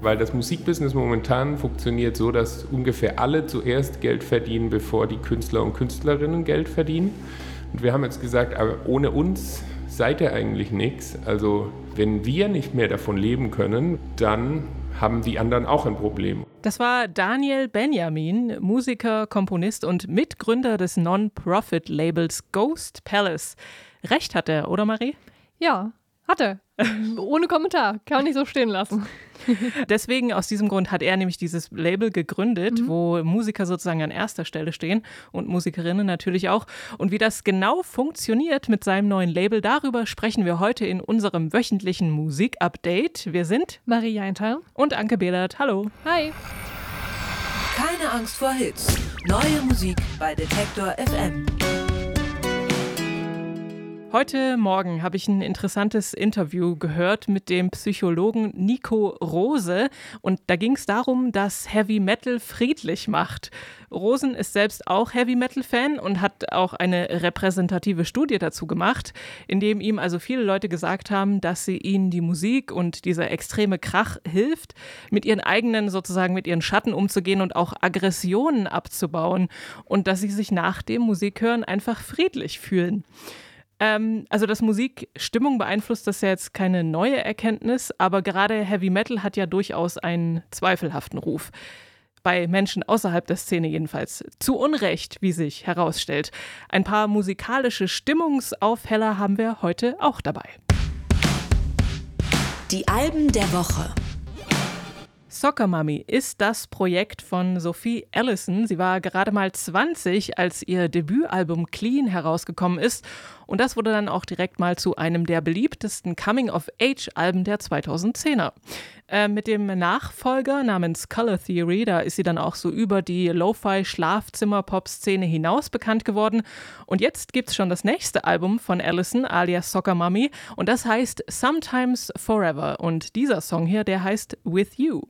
Weil das Musikbusiness momentan funktioniert so, dass ungefähr alle zuerst Geld verdienen, bevor die Künstler und Künstlerinnen Geld verdienen. Und wir haben jetzt gesagt, aber ohne uns seid ihr eigentlich nichts. Also wenn wir nicht mehr davon leben können, dann haben die anderen auch ein Problem. Das war Daniel Benjamin, Musiker, Komponist und Mitgründer des Non-Profit-Labels Ghost Palace. Recht hat er, oder Marie? Ja, hat er. Ohne Kommentar. Kann man nicht so stehen lassen. Deswegen, aus diesem Grund, hat er nämlich dieses Label gegründet, mhm. wo Musiker sozusagen an erster Stelle stehen und Musikerinnen natürlich auch. Und wie das genau funktioniert mit seinem neuen Label, darüber sprechen wir heute in unserem wöchentlichen Musik-Update. Wir sind Marie Eintal und Anke Behlert. Hallo. Hi. Keine Angst vor Hits. Neue Musik bei Detektor FM. Heute Morgen habe ich ein interessantes Interview gehört mit dem Psychologen Nico Rose und da ging es darum, dass Heavy Metal friedlich macht. Rosen ist selbst auch Heavy Metal Fan und hat auch eine repräsentative Studie dazu gemacht, in dem ihm also viele Leute gesagt haben, dass sie ihnen die Musik und dieser extreme Krach hilft, mit ihren eigenen sozusagen mit ihren Schatten umzugehen und auch Aggressionen abzubauen und dass sie sich nach dem Musikhören einfach friedlich fühlen. Ähm, also, dass Musik Stimmung beeinflusst, das ist ja jetzt keine neue Erkenntnis, aber gerade Heavy Metal hat ja durchaus einen zweifelhaften Ruf. Bei Menschen außerhalb der Szene jedenfalls. Zu Unrecht, wie sich herausstellt. Ein paar musikalische Stimmungsaufheller haben wir heute auch dabei. Die Alben der Woche. Soccer Mummy ist das Projekt von Sophie Allison. Sie war gerade mal 20, als ihr Debütalbum Clean herausgekommen ist. Und das wurde dann auch direkt mal zu einem der beliebtesten Coming-of-Age-Alben der 2010er. Äh, mit dem Nachfolger namens Color Theory, da ist sie dann auch so über die Lo-Fi-Schlafzimmer-Pop-Szene hinaus bekannt geworden. Und jetzt gibt es schon das nächste Album von Allison, alias Soccer Mummy. Und das heißt Sometimes Forever. Und dieser Song hier, der heißt With You.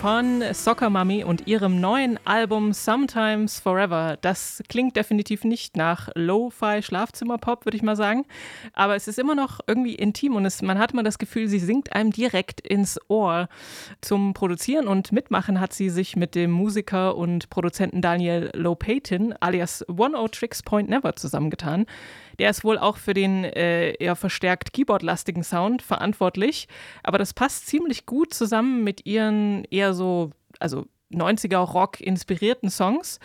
Von Soccer Mummy und ihrem neuen Album Sometimes Forever. Das klingt definitiv nicht nach Lo-Fi Schlafzimmerpop, würde ich mal sagen. Aber es ist immer noch irgendwie intim und es, man hat immer das Gefühl, sie singt einem direkt ins Ohr. Zum Produzieren und Mitmachen hat sie sich mit dem Musiker und Produzenten Daniel Lopatin alias One O Tricks Point Never zusammengetan. Der ist wohl auch für den äh, eher verstärkt Keyboard-lastigen Sound verantwortlich. Aber das passt ziemlich gut zusammen mit ihren eher so, also 90er Rock inspirierten Songs.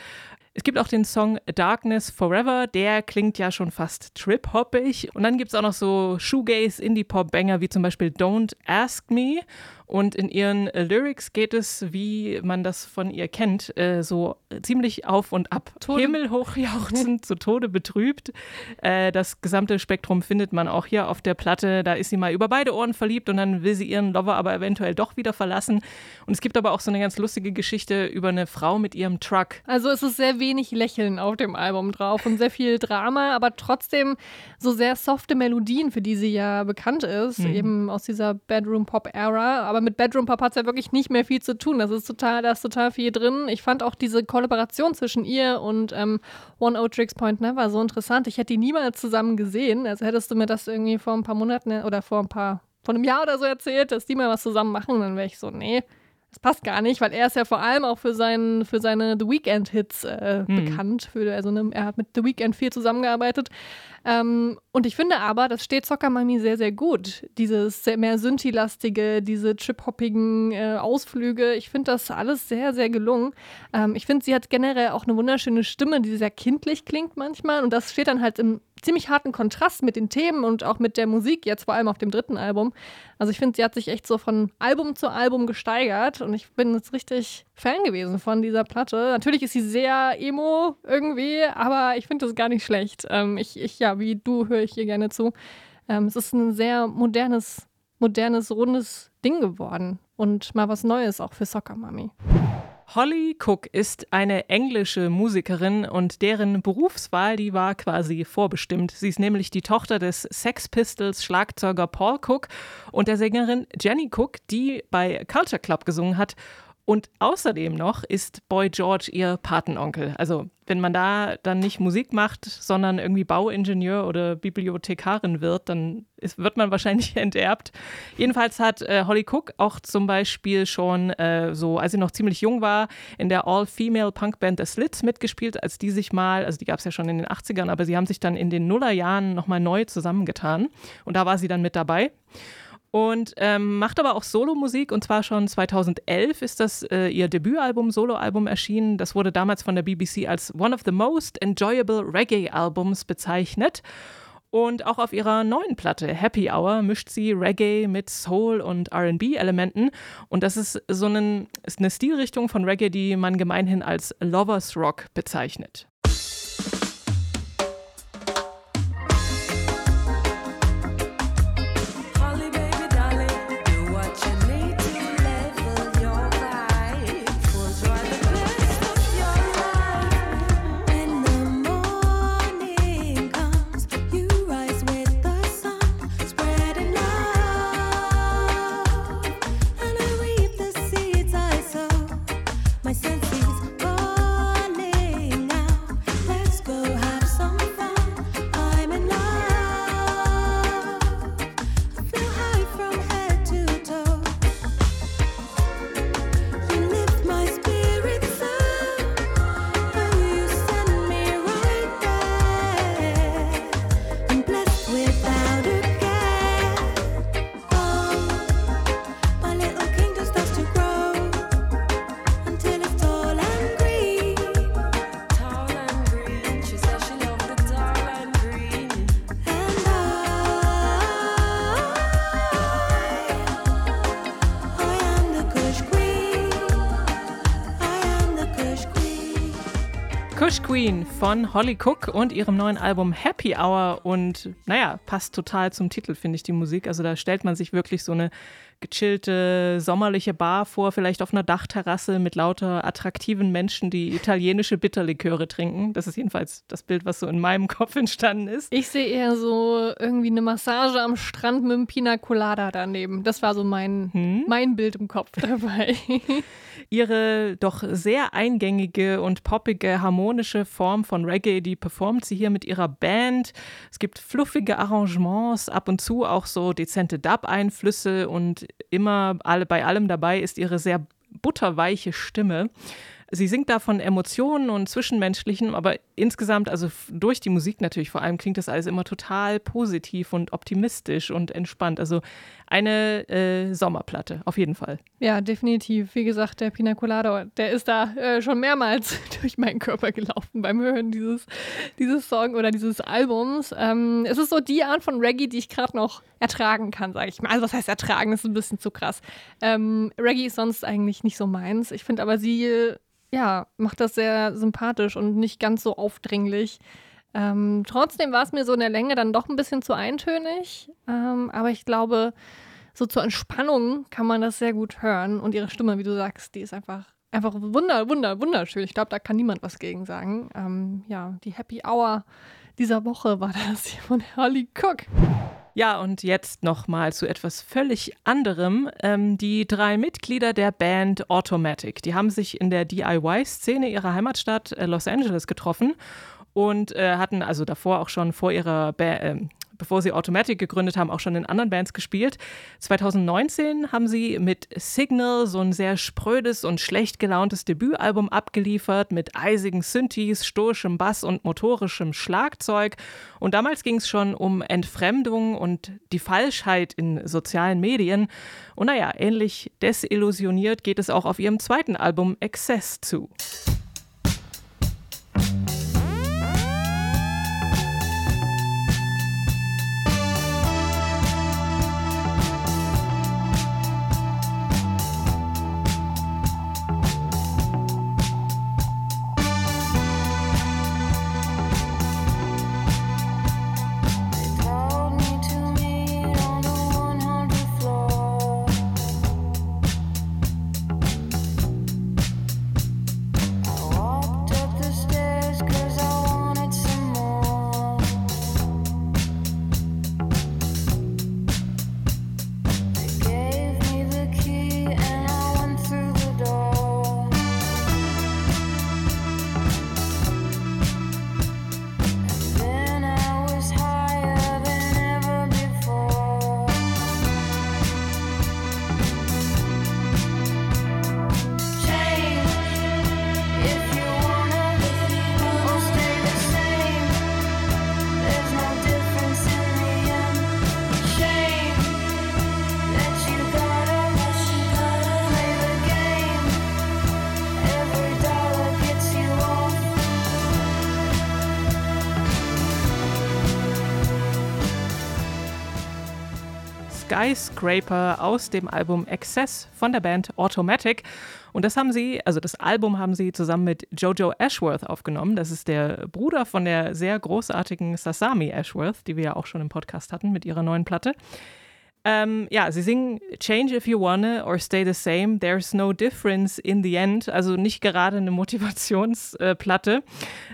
Es gibt auch den Song Darkness Forever, der klingt ja schon fast trip-hoppig. Und dann gibt es auch noch so Shoegaze, Indie-Pop-Banger wie zum Beispiel Don't Ask Me und in ihren äh, Lyrics geht es, wie man das von ihr kennt, äh, so ziemlich auf und ab. Tode. Himmelhoch jauchzend, zu Tode betrübt. Äh, das gesamte Spektrum findet man auch hier auf der Platte. Da ist sie mal über beide Ohren verliebt und dann will sie ihren Lover aber eventuell doch wieder verlassen. Und es gibt aber auch so eine ganz lustige Geschichte über eine Frau mit ihrem Truck. Also es ist sehr wenig Lächeln auf dem Album drauf und sehr viel Drama, aber trotzdem so sehr softe Melodien, für die sie ja bekannt ist, mhm. eben aus dieser Bedroom-Pop-Ära aber mit Bedroom Pop hat es ja wirklich nicht mehr viel zu tun. Das ist total, da ist total viel drin. Ich fand auch diese Kollaboration zwischen ihr und ähm, One O Tricks Point Never so interessant. Ich hätte die niemals zusammen gesehen. Also hättest du mir das irgendwie vor ein paar Monaten oder vor ein paar, vor einem Jahr oder so erzählt, dass die mal was zusammen machen, dann wäre ich so, nee, das passt gar nicht, weil er ist ja vor allem auch für, sein, für seine The Weeknd-Hits äh, hm. bekannt. Für, also ne, er hat mit The Weeknd viel zusammengearbeitet. Ähm, und ich finde aber, das steht Soccer Mami sehr, sehr gut. Dieses mehr Synthi-lastige, diese trip-hoppigen äh, Ausflüge. Ich finde das alles sehr, sehr gelungen. Ähm, ich finde, sie hat generell auch eine wunderschöne Stimme, die sehr kindlich klingt manchmal. Und das steht dann halt im ziemlich harten Kontrast mit den Themen und auch mit der Musik, jetzt vor allem auf dem dritten Album. Also ich finde, sie hat sich echt so von Album zu Album gesteigert und ich bin jetzt richtig Fan gewesen von dieser Platte. Natürlich ist sie sehr emo irgendwie, aber ich finde das gar nicht schlecht. Ähm, ich, ich, ja, wie du höre ich hier gerne zu. Ähm, es ist ein sehr modernes, modernes, rundes Ding geworden und mal was Neues auch für Soccer Mami. Holly Cook ist eine englische Musikerin und deren Berufswahl, die war quasi vorbestimmt. Sie ist nämlich die Tochter des Sex Pistols Schlagzeuger Paul Cook und der Sängerin Jenny Cook, die bei Culture Club gesungen hat und außerdem noch ist Boy George ihr Patenonkel. Also wenn man da dann nicht Musik macht, sondern irgendwie Bauingenieur oder Bibliothekarin wird, dann ist, wird man wahrscheinlich enterbt. Jedenfalls hat äh, Holly Cook auch zum Beispiel schon äh, so, als sie noch ziemlich jung war, in der All-Female-Punkband The Slits mitgespielt, als die sich mal, also die gab es ja schon in den 80ern, aber sie haben sich dann in den Nullerjahren nochmal neu zusammengetan. Und da war sie dann mit dabei und ähm, macht aber auch Solomusik und zwar schon 2011 ist das äh, ihr Debütalbum, Soloalbum erschienen. Das wurde damals von der BBC als one of the most enjoyable Reggae Albums bezeichnet. Und auch auf ihrer neuen Platte Happy Hour mischt sie Reggae mit Soul und RB-Elementen. Und das ist so einen, ist eine Stilrichtung von Reggae, die man gemeinhin als Lovers Rock bezeichnet. Koş Queen von Holly Cook und ihrem neuen Album Happy Hour. Und naja, passt total zum Titel, finde ich, die Musik. Also da stellt man sich wirklich so eine gechillte, sommerliche Bar vor, vielleicht auf einer Dachterrasse mit lauter attraktiven Menschen, die italienische Bitterliköre trinken. Das ist jedenfalls das Bild, was so in meinem Kopf entstanden ist. Ich sehe eher so irgendwie eine Massage am Strand mit einem Pina Colada daneben. Das war so mein, hm? mein Bild im Kopf dabei. Ihre doch sehr eingängige und poppige, harmonische Form von Reggae, die performt sie hier mit ihrer Band. Es gibt fluffige Arrangements, ab und zu auch so dezente Dub-Einflüsse und immer alle, bei allem dabei ist ihre sehr butterweiche Stimme. Sie singt da von Emotionen und Zwischenmenschlichen, aber insgesamt, also durch die Musik natürlich vor allem, klingt das alles immer total positiv und optimistisch und entspannt. Also eine äh, Sommerplatte, auf jeden Fall. Ja, definitiv. Wie gesagt, der Pina Colada, der ist da äh, schon mehrmals durch meinen Körper gelaufen beim Hören dieses, dieses Song oder dieses Albums. Ähm, es ist so die Art von Reggae, die ich gerade noch ertragen kann, sage ich mal. Also was heißt ertragen, das ist ein bisschen zu krass. Ähm, Reggae ist sonst eigentlich nicht so meins. Ich finde aber sie ja, macht das sehr sympathisch und nicht ganz so aufdringlich. Ähm, trotzdem war es mir so in der Länge dann doch ein bisschen zu eintönig. Ähm, aber ich glaube, so zur Entspannung kann man das sehr gut hören. Und ihre Stimme, wie du sagst, die ist einfach, einfach wunder, wunder, wunderschön. Ich glaube, da kann niemand was gegen sagen. Ähm, ja, die Happy Hour dieser Woche war das hier von Holly Cook. Ja, und jetzt nochmal zu etwas völlig anderem. Ähm, die drei Mitglieder der Band Automatic, die haben sich in der DIY-Szene ihrer Heimatstadt äh, Los Angeles getroffen und äh, hatten also davor auch schon vor ihrer ba äh, bevor sie Automatic gegründet haben, auch schon in anderen Bands gespielt. 2019 haben sie mit Signal so ein sehr sprödes und schlecht gelauntes Debütalbum abgeliefert mit eisigen Synthes, stoischem Bass und motorischem Schlagzeug. Und damals ging es schon um Entfremdung und die Falschheit in sozialen Medien. Und naja, ähnlich desillusioniert geht es auch auf ihrem zweiten Album Excess zu. Skyscraper aus dem Album Excess von der Band Automatic. Und das haben sie, also das Album haben sie zusammen mit Jojo Ashworth aufgenommen. Das ist der Bruder von der sehr großartigen Sasami Ashworth, die wir ja auch schon im Podcast hatten mit ihrer neuen Platte. Ähm, ja, sie singen Change if you wanna or stay the same. There's no difference in the end. Also nicht gerade eine Motivationsplatte.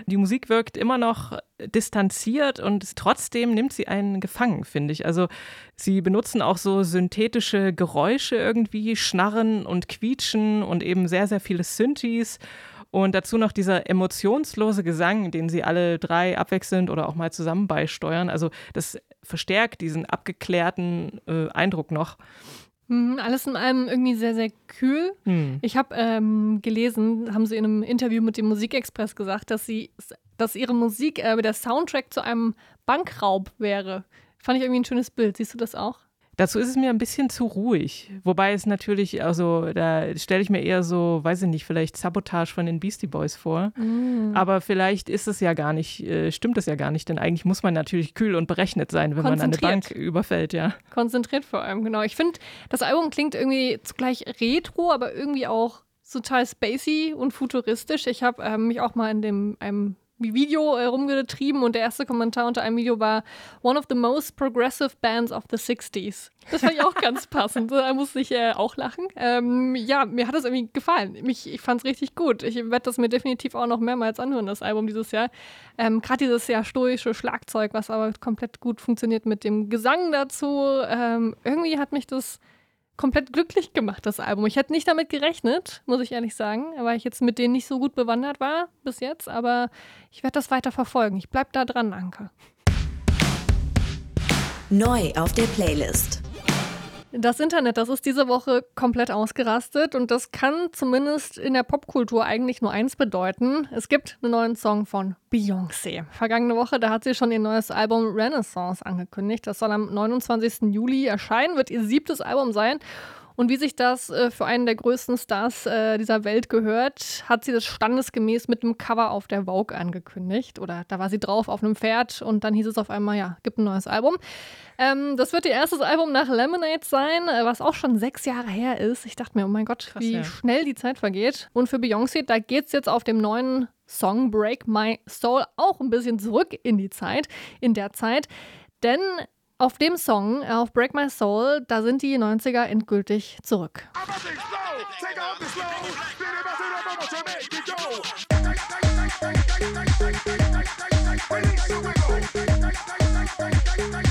Die Musik wirkt immer noch distanziert und trotzdem nimmt sie einen gefangen, finde ich. Also sie benutzen auch so synthetische Geräusche irgendwie, Schnarren und Quietschen und eben sehr, sehr viele Synthes. Und dazu noch dieser emotionslose Gesang, den sie alle drei abwechselnd oder auch mal zusammen beisteuern. Also das verstärkt diesen abgeklärten äh, Eindruck noch. Mhm, alles in allem irgendwie sehr, sehr kühl. Hm. Ich habe ähm, gelesen, haben sie in einem Interview mit dem Musikexpress gesagt, dass sie, dass ihre Musik, äh, der Soundtrack zu einem Bankraub wäre. Fand ich irgendwie ein schönes Bild. Siehst du das auch? Dazu ist es mir ein bisschen zu ruhig. Wobei es natürlich, also da stelle ich mir eher so, weiß ich nicht, vielleicht Sabotage von den Beastie Boys vor. Mm. Aber vielleicht ist es ja gar nicht, äh, stimmt es ja gar nicht, denn eigentlich muss man natürlich kühl und berechnet sein, wenn man eine Bank überfällt, ja. Konzentriert vor allem, genau. Ich finde, das Album klingt irgendwie zugleich retro, aber irgendwie auch total spacey und futuristisch. Ich habe ähm, mich auch mal in dem einem Video äh, rumgetrieben und der erste Kommentar unter einem Video war One of the most progressive bands of the 60s. Das fand ich auch ganz passend. Da musste ich äh, auch lachen. Ähm, ja, mir hat das irgendwie gefallen. Mich, ich fand es richtig gut. Ich werde das mir definitiv auch noch mehrmals anhören, das Album dieses Jahr. Ähm, Gerade dieses sehr stoische Schlagzeug, was aber komplett gut funktioniert mit dem Gesang dazu. Ähm, irgendwie hat mich das komplett glücklich gemacht, das Album. Ich hätte nicht damit gerechnet, muss ich ehrlich sagen, weil ich jetzt mit denen nicht so gut bewandert war bis jetzt, aber ich werde das weiter verfolgen. Ich bleibe da dran, Anke. Neu auf der Playlist. Das Internet, das ist diese Woche komplett ausgerastet und das kann zumindest in der Popkultur eigentlich nur eins bedeuten. Es gibt einen neuen Song von Beyoncé. Vergangene Woche, da hat sie schon ihr neues Album Renaissance angekündigt. Das soll am 29. Juli erscheinen, wird ihr siebtes Album sein. Und wie sich das äh, für einen der größten Stars äh, dieser Welt gehört, hat sie das standesgemäß mit einem Cover auf der Vogue angekündigt. Oder da war sie drauf auf einem Pferd und dann hieß es auf einmal, ja, gibt ein neues Album. Ähm, das wird ihr erstes Album nach Lemonade sein, äh, was auch schon sechs Jahre her ist. Ich dachte mir, oh mein Gott, Krass, wie ja. schnell die Zeit vergeht. Und für Beyoncé, da geht es jetzt auf dem neuen Song Break My Soul auch ein bisschen zurück in die Zeit, in der Zeit. Denn auf dem Song, äh, auf Break My Soul, da sind die 90er endgültig zurück. Break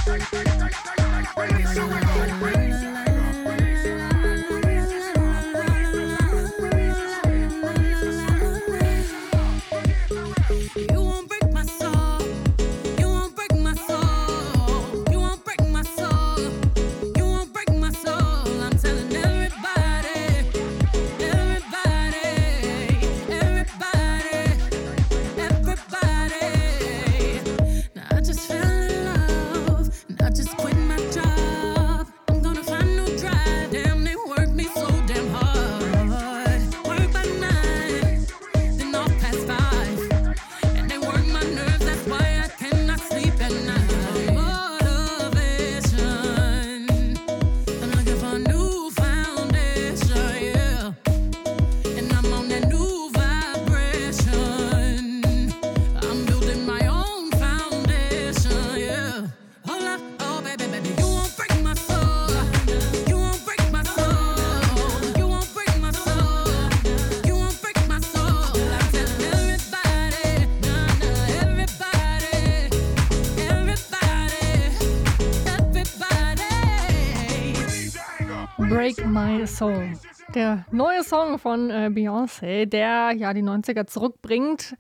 Soul. Der neue Song von äh, Beyoncé, der ja die 90er zurückbringt.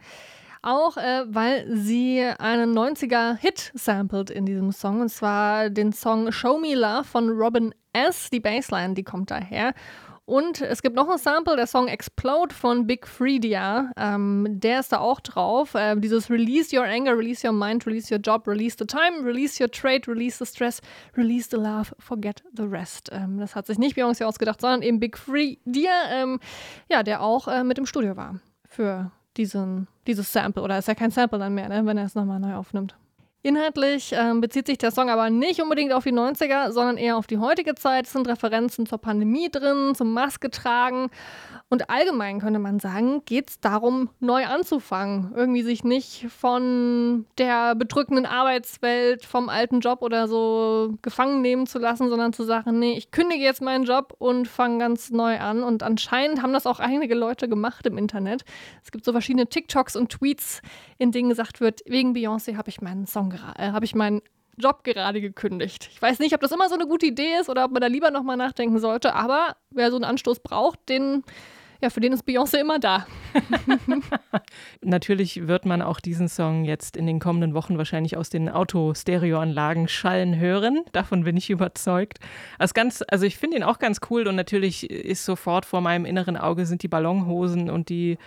Auch äh, weil sie einen 90er-Hit sampled in diesem Song. Und zwar den Song Show Me Love von Robin S. Die Bassline, die kommt daher. Und es gibt noch ein Sample, der Song Explode von Big Freedia. Ähm, der ist da auch drauf. Ähm, dieses Release your anger, release your mind, release your job, release the time, release your trade, release the stress, release the love, forget the rest. Ähm, das hat sich nicht Beyoncé ausgedacht, sondern eben Big Freedia, ähm, ja, der auch äh, mit im Studio war für diesen, dieses Sample. Oder ist ja kein Sample dann mehr, ne, wenn er es nochmal neu aufnimmt. Inhaltlich ähm, bezieht sich der Song aber nicht unbedingt auf die 90er, sondern eher auf die heutige Zeit. Es sind Referenzen zur Pandemie drin, zum Maske tragen und allgemein könnte man sagen, geht es darum, neu anzufangen. Irgendwie sich nicht von der bedrückenden Arbeitswelt, vom alten Job oder so gefangen nehmen zu lassen, sondern zu sagen, nee, ich kündige jetzt meinen Job und fange ganz neu an. Und anscheinend haben das auch einige Leute gemacht im Internet. Es gibt so verschiedene TikToks und Tweets, in denen gesagt wird, wegen Beyoncé habe ich meinen Song, äh, habe ich meinen Job gerade gekündigt. Ich weiß nicht, ob das immer so eine gute Idee ist oder ob man da lieber nochmal nachdenken sollte, aber wer so einen Anstoß braucht, den ja, für den ist Beyoncé immer da. Natürlich wird man auch diesen Song jetzt in den kommenden Wochen wahrscheinlich aus den Auto-Stereoanlagen schallen hören. Davon bin ich überzeugt. Also, ganz, also ich finde ihn auch ganz cool und natürlich ist sofort vor meinem inneren Auge sind die Ballonhosen und die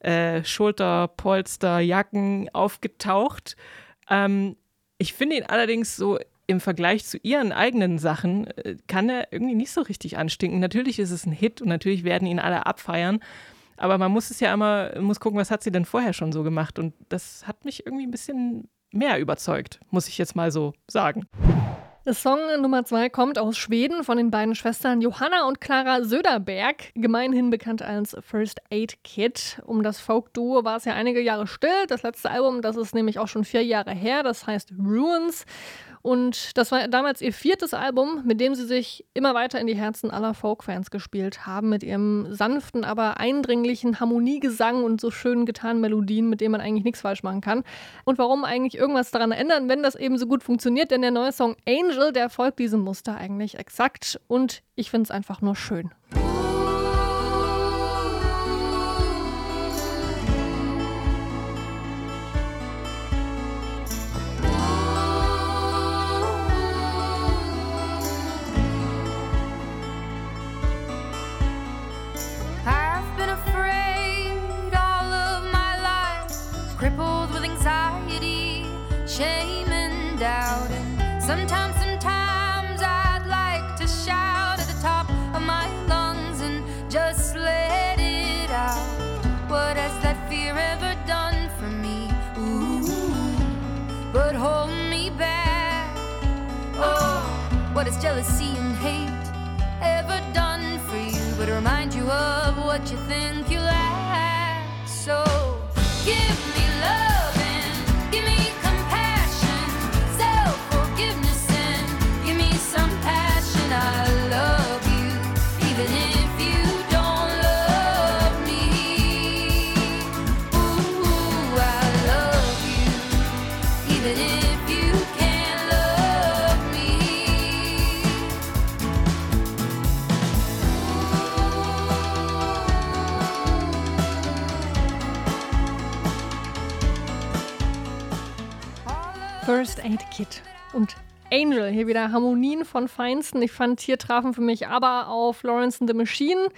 äh, Schulterpolsterjacken aufgetaucht. Ähm, ich finde ihn allerdings so im Vergleich zu ihren eigenen Sachen äh, kann er irgendwie nicht so richtig anstinken. Natürlich ist es ein Hit und natürlich werden ihn alle abfeiern. Aber man muss es ja immer, muss gucken, was hat sie denn vorher schon so gemacht. Und das hat mich irgendwie ein bisschen mehr überzeugt, muss ich jetzt mal so sagen. Song Nummer zwei kommt aus Schweden von den beiden Schwestern Johanna und Clara Söderberg, gemeinhin bekannt als First Aid Kit. Um das Folk-Duo war es ja einige Jahre still. Das letzte Album, das ist nämlich auch schon vier Jahre her, das heißt Ruins. Und das war damals ihr viertes Album, mit dem sie sich immer weiter in die Herzen aller Folk-Fans gespielt haben, mit ihrem sanften, aber eindringlichen Harmoniegesang und so schönen getanen Melodien, mit denen man eigentlich nichts falsch machen kann. Und warum eigentlich irgendwas daran ändern, wenn das eben so gut funktioniert? Denn der neue Song Angel, der folgt diesem Muster eigentlich exakt und ich finde es einfach nur schön. doubting. Sometimes, sometimes I'd like to shout at the top of my lungs and just let it out. What has that fear ever done for me? Ooh, but hold me back. Oh, what has jealousy and hate ever done for you? But remind you of what you think you lack. So. First Aid Kit und Angel. Hier wieder Harmonien von Feinsten. Ich fand, hier trafen für mich aber auf Lawrence and the Machine.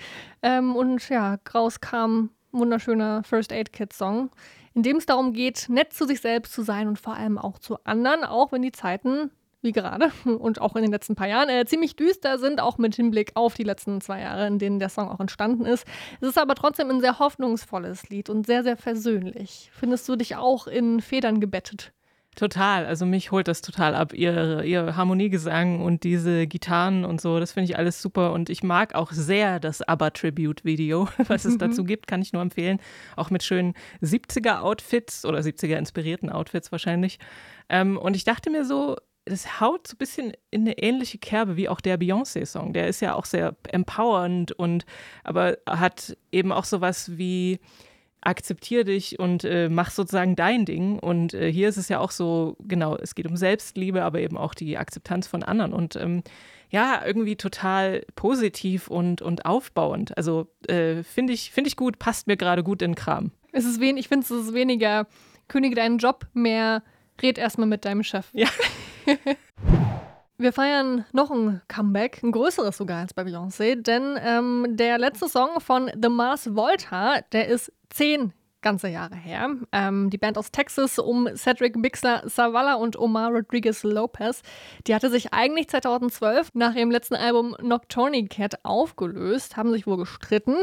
Ähm, und ja, rauskam ein wunderschöner First Aid Kit Song, in dem es darum geht, nett zu sich selbst zu sein und vor allem auch zu anderen, auch wenn die Zeiten wie gerade und auch in den letzten paar Jahren äh, ziemlich düster sind, auch mit Hinblick auf die letzten zwei Jahre, in denen der Song auch entstanden ist. Es ist aber trotzdem ein sehr hoffnungsvolles Lied und sehr, sehr versöhnlich. Findest du dich auch in Federn gebettet? Total, also mich holt das total ab, ihr, ihr Harmoniegesang und diese Gitarren und so, das finde ich alles super. Und ich mag auch sehr das ABBA-Tribute-Video, was es dazu gibt, kann ich nur empfehlen, auch mit schönen 70er-Outfits oder 70er-inspirierten Outfits wahrscheinlich. Ähm, und ich dachte mir so, das haut so ein bisschen in eine ähnliche Kerbe wie auch der Beyoncé-Song, der ist ja auch sehr empowernd und aber hat eben auch sowas wie akzeptier dich und äh, mach sozusagen dein Ding. Und äh, hier ist es ja auch so, genau, es geht um Selbstliebe, aber eben auch die Akzeptanz von anderen. Und ähm, ja, irgendwie total positiv und, und aufbauend. Also äh, finde ich, find ich gut, passt mir gerade gut in Kram. Es ist wen ich finde, es ist weniger kündige deinen Job, mehr red erstmal mit deinem Chef. Ja. Wir feiern noch ein Comeback, ein größeres sogar als bei Beyoncé, denn ähm, der letzte Song von The Mars Volta, der ist zehn ganze Jahre her. Ähm, die Band aus Texas um Cedric Bixler Zavala und Omar Rodriguez Lopez, die hatte sich eigentlich 2012 nach ihrem letzten Album Nocturne Cat aufgelöst, haben sich wohl gestritten.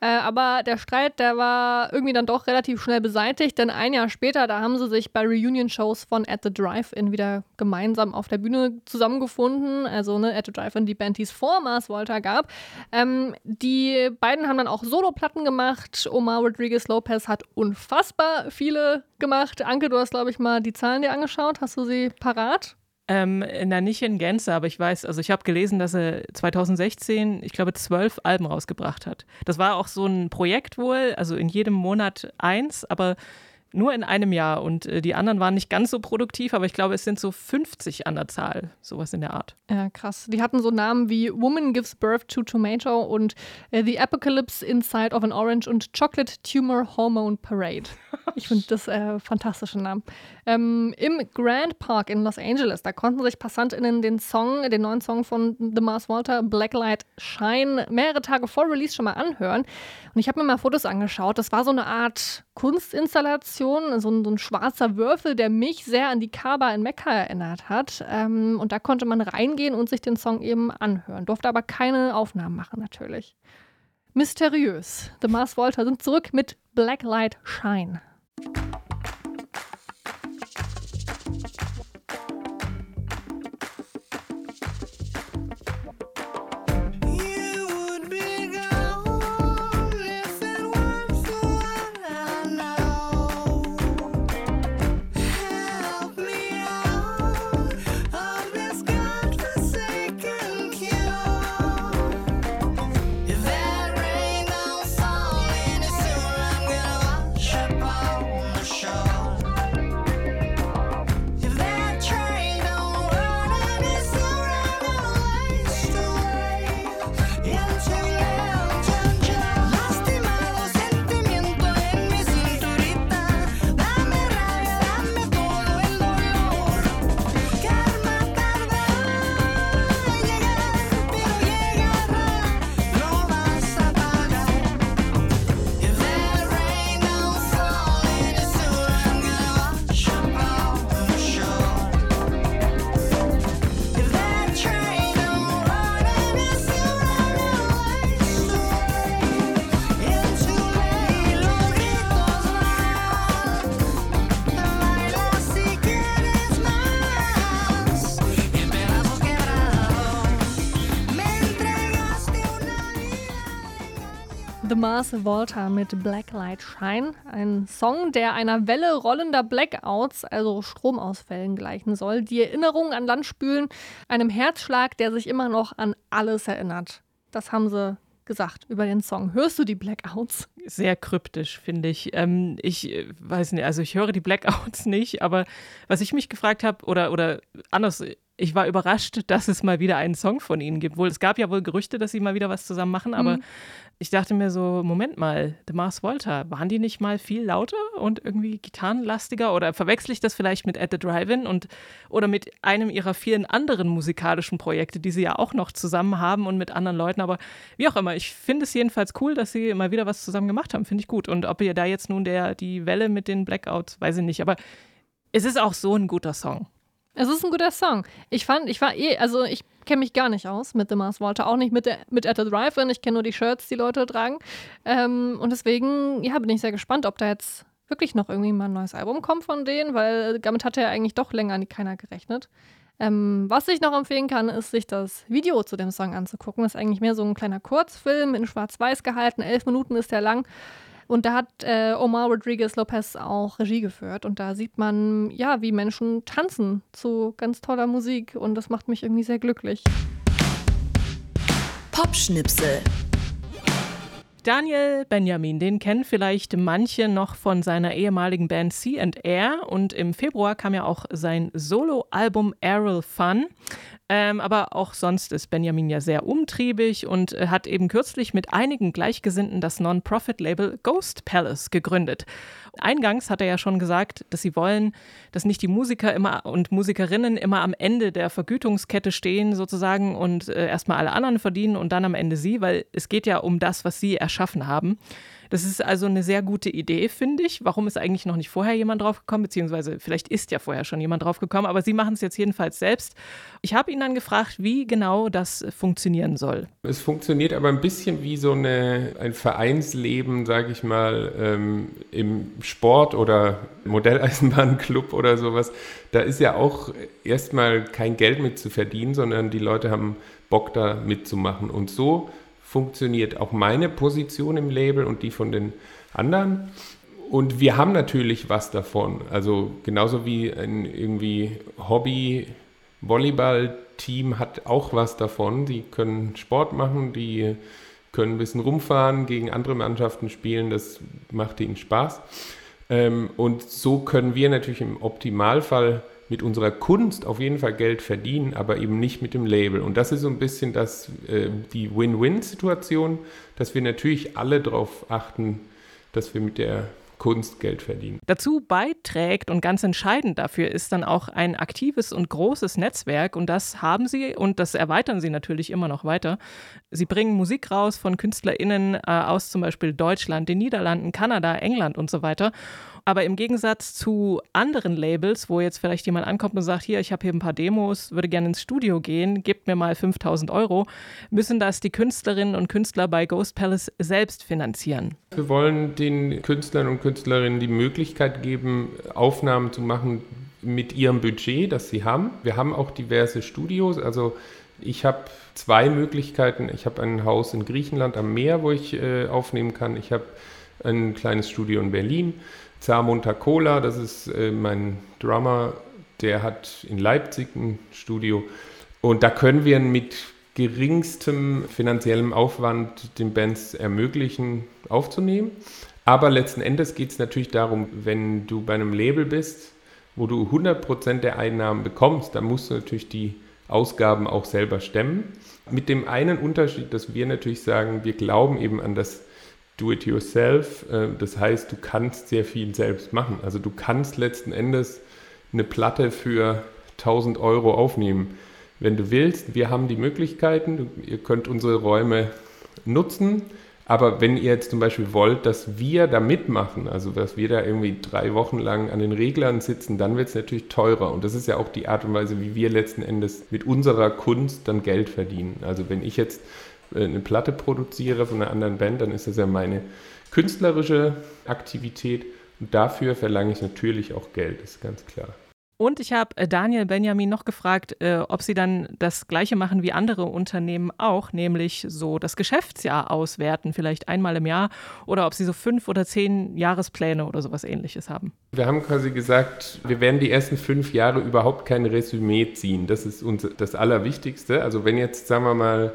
Äh, aber der Streit, der war irgendwie dann doch relativ schnell beseitigt, denn ein Jahr später, da haben sie sich bei Reunion-Shows von At the Drive-In wieder gemeinsam auf der Bühne zusammengefunden. Also ne, At the Drive-In, die Band, die es vor Mars Volta gab. Ähm, die beiden haben dann auch Soloplatten gemacht. Omar Rodriguez Lopez hat unfassbar viele gemacht. Anke, du hast, glaube ich, mal die Zahlen dir angeschaut. Hast du sie parat? Ähm, na, nicht in Gänze, aber ich weiß, also ich habe gelesen, dass er 2016, ich glaube, zwölf Alben rausgebracht hat. Das war auch so ein Projekt wohl, also in jedem Monat eins, aber nur in einem Jahr und äh, die anderen waren nicht ganz so produktiv, aber ich glaube, es sind so 50 an der Zahl, sowas in der Art. Ja, krass. Die hatten so Namen wie Woman Gives Birth to Tomato und äh, The Apocalypse Inside of an Orange und Chocolate Tumor Hormone Parade. Ich finde das äh, fantastische Namen. Ähm, Im Grand Park in Los Angeles, da konnten sich PassantInnen den Song, den neuen Song von The Mars Walter, Blacklight Shine, mehrere Tage vor Release schon mal anhören. Und ich habe mir mal Fotos angeschaut. Das war so eine Art Kunstinstallation, so ein, so ein schwarzer Würfel, der mich sehr an die Kaaba in Mekka erinnert hat. Ähm, und da konnte man reingehen und sich den Song eben anhören. Durfte aber keine Aufnahmen machen, natürlich. Mysteriös. The Mars Volta sind zurück mit Blacklight Shine. Mars Volta mit Blacklight Shine. Ein Song, der einer Welle rollender Blackouts, also Stromausfällen, gleichen soll. Die Erinnerungen an Land spülen, einem Herzschlag, der sich immer noch an alles erinnert. Das haben sie gesagt über den Song. Hörst du die Blackouts? Sehr kryptisch, finde ich. Ähm, ich äh, weiß nicht, also ich höre die Blackouts nicht, aber was ich mich gefragt habe, oder, oder anders, ich war überrascht, dass es mal wieder einen Song von ihnen gibt. Wohl, es gab ja wohl Gerüchte, dass sie mal wieder was zusammen machen, aber ich dachte mir so, Moment mal, The Mars Volta, waren die nicht mal viel lauter und irgendwie gitarrenlastiger? Oder verwechsel ich das vielleicht mit At the Drive-In und oder mit einem ihrer vielen anderen musikalischen Projekte, die sie ja auch noch zusammen haben und mit anderen Leuten. Aber wie auch immer, ich finde es jedenfalls cool, dass sie mal wieder was zusammen gemacht haben. Finde ich gut. Und ob ihr da jetzt nun der, die Welle mit den Blackouts, weiß ich nicht. Aber es ist auch so ein guter Song. Es ist ein guter Song. Ich fand, ich war eh, also ich kenne mich gar nicht aus mit The Mars Volta, auch nicht mit, der, mit At the Drive-In. Ich kenne nur die Shirts, die Leute tragen. Ähm, und deswegen, ja, bin ich sehr gespannt, ob da jetzt wirklich noch irgendwie mal ein neues Album kommt von denen, weil damit hat ja eigentlich doch länger keiner gerechnet. Ähm, was ich noch empfehlen kann, ist, sich das Video zu dem Song anzugucken. Das ist eigentlich mehr so ein kleiner Kurzfilm in Schwarz-Weiß gehalten. Elf Minuten ist der lang. Und da hat äh, Omar Rodriguez Lopez auch Regie geführt. Und da sieht man, ja, wie Menschen tanzen zu ganz toller Musik. Und das macht mich irgendwie sehr glücklich. Popschnipsel. Daniel Benjamin, den kennen vielleicht manche noch von seiner ehemaligen Band Sea and Air und im Februar kam ja auch sein Soloalbum Aerial Fun. Ähm, aber auch sonst ist Benjamin ja sehr umtriebig und äh, hat eben kürzlich mit einigen Gleichgesinnten das Non-Profit-Label Ghost Palace gegründet. Eingangs hat er ja schon gesagt, dass sie wollen, dass nicht die Musiker immer und Musikerinnen immer am Ende der Vergütungskette stehen sozusagen und äh, erstmal alle anderen verdienen und dann am Ende sie, weil es geht ja um das, was sie erschaffen haben. Das ist also eine sehr gute Idee, finde ich. Warum ist eigentlich noch nicht vorher jemand drauf gekommen? Beziehungsweise vielleicht ist ja vorher schon jemand drauf gekommen, aber sie machen es jetzt jedenfalls selbst. Ich habe ihn dann gefragt, wie genau das funktionieren soll. Es funktioniert aber ein bisschen wie so eine, ein Vereinsleben, sage ich mal, ähm, im Sport oder Modelleisenbahnclub oder sowas. Da ist ja auch erstmal kein Geld mit zu verdienen, sondern die Leute haben Bock da mitzumachen. Und so funktioniert auch meine Position im Label und die von den anderen. Und wir haben natürlich was davon. Also genauso wie ein irgendwie Hobby Volleyball-Team hat auch was davon. Die können Sport machen, die können ein bisschen rumfahren, gegen andere Mannschaften spielen. Das macht ihnen Spaß. Ähm, und so können wir natürlich im Optimalfall mit unserer Kunst auf jeden Fall Geld verdienen, aber eben nicht mit dem Label. Und das ist so ein bisschen das, äh, die Win-Win-Situation, dass wir natürlich alle darauf achten, dass wir mit der Kunst Geld verdienen. Dazu beiträgt und ganz entscheidend dafür ist dann auch ein aktives und großes Netzwerk und das haben sie und das erweitern sie natürlich immer noch weiter. Sie bringen Musik raus von KünstlerInnen äh, aus zum Beispiel Deutschland, den Niederlanden, Kanada, England und so weiter. Aber im Gegensatz zu anderen Labels, wo jetzt vielleicht jemand ankommt und sagt, hier, ich habe hier ein paar Demos, würde gerne ins Studio gehen, gebt mir mal 5000 Euro, müssen das die Künstlerinnen und Künstler bei Ghost Palace selbst finanzieren. Wir wollen den Künstlern und Künstlerinnen die Möglichkeit geben, Aufnahmen zu machen mit ihrem Budget, das sie haben. Wir haben auch diverse Studios, also ich habe zwei Möglichkeiten. Ich habe ein Haus in Griechenland am Meer, wo ich äh, aufnehmen kann. Ich habe ein kleines Studio in Berlin. Zamunta Cola, das ist äh, mein Drummer, der hat in Leipzig ein Studio. Und da können wir mit geringstem finanziellem Aufwand den Bands ermöglichen, aufzunehmen. Aber letzten Endes geht es natürlich darum, wenn du bei einem Label bist, wo du 100% der Einnahmen bekommst, dann musst du natürlich die Ausgaben auch selber stemmen. Mit dem einen Unterschied, dass wir natürlich sagen, wir glauben eben an das Do-it-yourself. Äh, Das heißt, du kannst sehr viel selbst machen. Also du kannst letzten Endes eine Platte für 1000 Euro aufnehmen, wenn du willst. Wir haben die Möglichkeiten. Ihr könnt unsere Räume nutzen. Aber wenn ihr jetzt zum Beispiel wollt, dass wir da mitmachen, also dass wir da irgendwie drei Wochen lang an den Reglern sitzen, dann wird es natürlich teurer. Und das ist ja auch die Art und Weise, wie wir letzten Endes mit unserer Kunst dann Geld verdienen. Also wenn ich jetzt eine Platte produziere von einer anderen Band, dann ist das ja meine künstlerische Aktivität. Und dafür verlange ich natürlich auch Geld, ist ganz klar. Und ich habe äh, Daniel Benjamin noch gefragt, äh, ob sie dann das Gleiche machen wie andere Unternehmen auch, nämlich so das Geschäftsjahr auswerten, vielleicht einmal im Jahr, oder ob sie so fünf oder zehn Jahrespläne oder sowas ähnliches haben. Wir haben quasi gesagt, wir werden die ersten fünf Jahre überhaupt kein Resümee ziehen. Das ist uns das Allerwichtigste. Also wenn jetzt, sagen wir mal,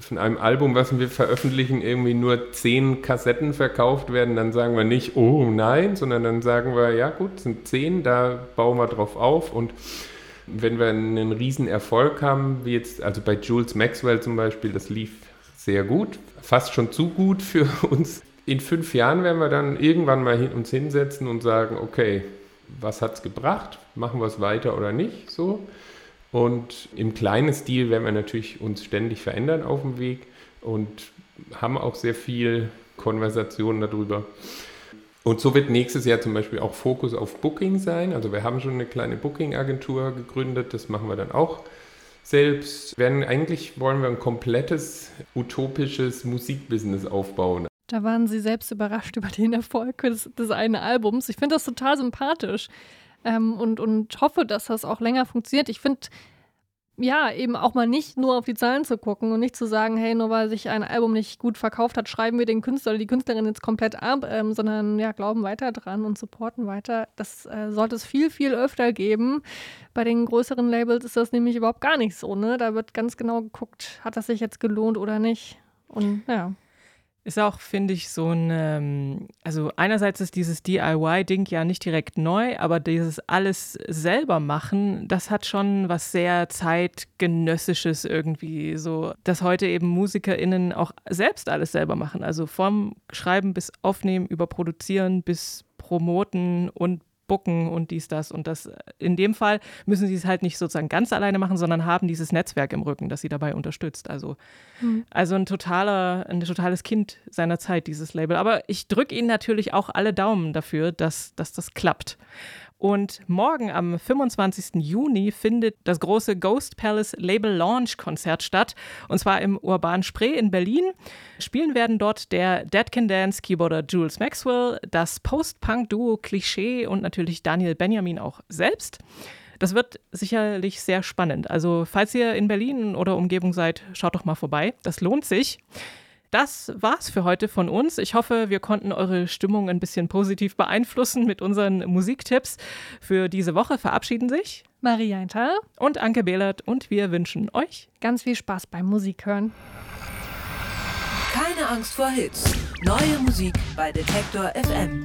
von einem Album, was wir veröffentlichen, irgendwie nur zehn Kassetten verkauft werden, dann sagen wir nicht, oh nein, sondern dann sagen wir, ja gut, sind zehn, da bauen wir drauf auf und wenn wir einen riesen Erfolg haben, wie jetzt, also bei Jules Maxwell zum Beispiel, das lief sehr gut, fast schon zu gut für uns. In fünf Jahren werden wir dann irgendwann mal hin, uns hinsetzen und sagen, okay, was hat es gebracht? Machen wir es weiter oder nicht? So. Und im kleinen Stil werden wir natürlich uns ständig verändern auf dem Weg und haben auch sehr viel Konversationen darüber. Und so wird nächstes Jahr zum Beispiel auch Fokus auf Booking sein. Also wir haben schon eine kleine Booking-Agentur gegründet, das machen wir dann auch selbst. Werden, eigentlich wollen wir ein komplettes utopisches Musikbusiness aufbauen. Da waren sie selbst überrascht über den Erfolg des, des einen Albums. Ich finde das total sympathisch ähm, und, und hoffe, dass das auch länger funktioniert. Ich finde, ja, eben auch mal nicht nur auf die Zahlen zu gucken und nicht zu sagen, hey, nur weil sich ein Album nicht gut verkauft hat, schreiben wir den Künstler oder die Künstlerin jetzt komplett ab, ähm, sondern ja, glauben weiter dran und supporten weiter. Das äh, sollte es viel, viel öfter geben. Bei den größeren Labels ist das nämlich überhaupt gar nicht so, ne? Da wird ganz genau geguckt, hat das sich jetzt gelohnt oder nicht. Und ja. Ist auch, finde ich, so ein, ähm, also einerseits ist dieses DIY-Ding ja nicht direkt neu, aber dieses alles selber machen, das hat schon was sehr zeitgenössisches irgendwie, so, dass heute eben MusikerInnen auch selbst alles selber machen. Also vom Schreiben bis Aufnehmen, über Produzieren bis Promoten und Booken und dies, das und das. In dem Fall müssen sie es halt nicht sozusagen ganz alleine machen, sondern haben dieses Netzwerk im Rücken, das sie dabei unterstützt. Also, also ein totaler, ein totales Kind seiner Zeit, dieses Label. Aber ich drücke ihnen natürlich auch alle Daumen dafür, dass, dass das klappt. Und morgen am 25. Juni findet das große Ghost Palace Label Launch Konzert statt. Und zwar im Urban Spree in Berlin. Spielen werden dort der Dead Can Dance Keyboarder Jules Maxwell, das Post-Punk-Duo Klischee und natürlich Daniel Benjamin auch selbst. Das wird sicherlich sehr spannend. Also, falls ihr in Berlin oder Umgebung seid, schaut doch mal vorbei. Das lohnt sich. Das war's für heute von uns. Ich hoffe, wir konnten eure Stimmung ein bisschen positiv beeinflussen mit unseren Musiktipps. Für diese Woche verabschieden sich Maria Eintal, und Anke Behlert und wir wünschen euch ganz viel Spaß beim Musik hören. Keine Angst vor Hits. Neue Musik bei Detektor FM.